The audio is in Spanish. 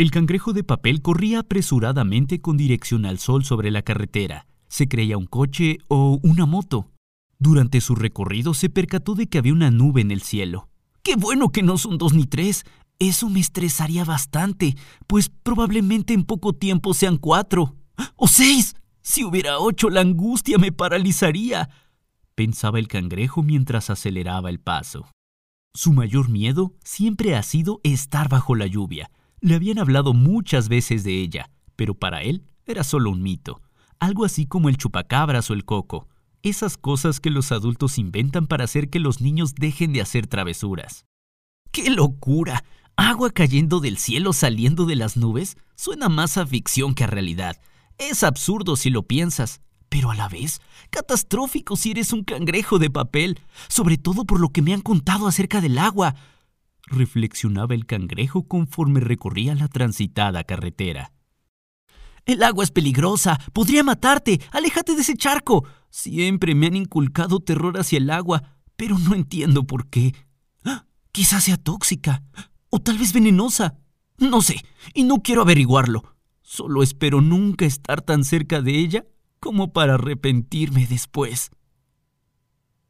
El cangrejo de papel corría apresuradamente con dirección al sol sobre la carretera. Se creía un coche o una moto. Durante su recorrido se percató de que había una nube en el cielo. ¡Qué bueno que no son dos ni tres! Eso me estresaría bastante, pues probablemente en poco tiempo sean cuatro. ¡O seis! Si hubiera ocho, la angustia me paralizaría. Pensaba el cangrejo mientras aceleraba el paso. Su mayor miedo siempre ha sido estar bajo la lluvia. Le habían hablado muchas veces de ella, pero para él era solo un mito, algo así como el chupacabras o el coco, esas cosas que los adultos inventan para hacer que los niños dejen de hacer travesuras. ¡Qué locura! ¿Agua cayendo del cielo saliendo de las nubes? Suena más a ficción que a realidad. Es absurdo si lo piensas, pero a la vez catastrófico si eres un cangrejo de papel, sobre todo por lo que me han contado acerca del agua reflexionaba el cangrejo conforme recorría la transitada carretera. El agua es peligrosa, podría matarte, aléjate de ese charco. Siempre me han inculcado terror hacia el agua, pero no entiendo por qué. ¡Ah! Quizás sea tóxica, o tal vez venenosa. No sé, y no quiero averiguarlo. Solo espero nunca estar tan cerca de ella como para arrepentirme después.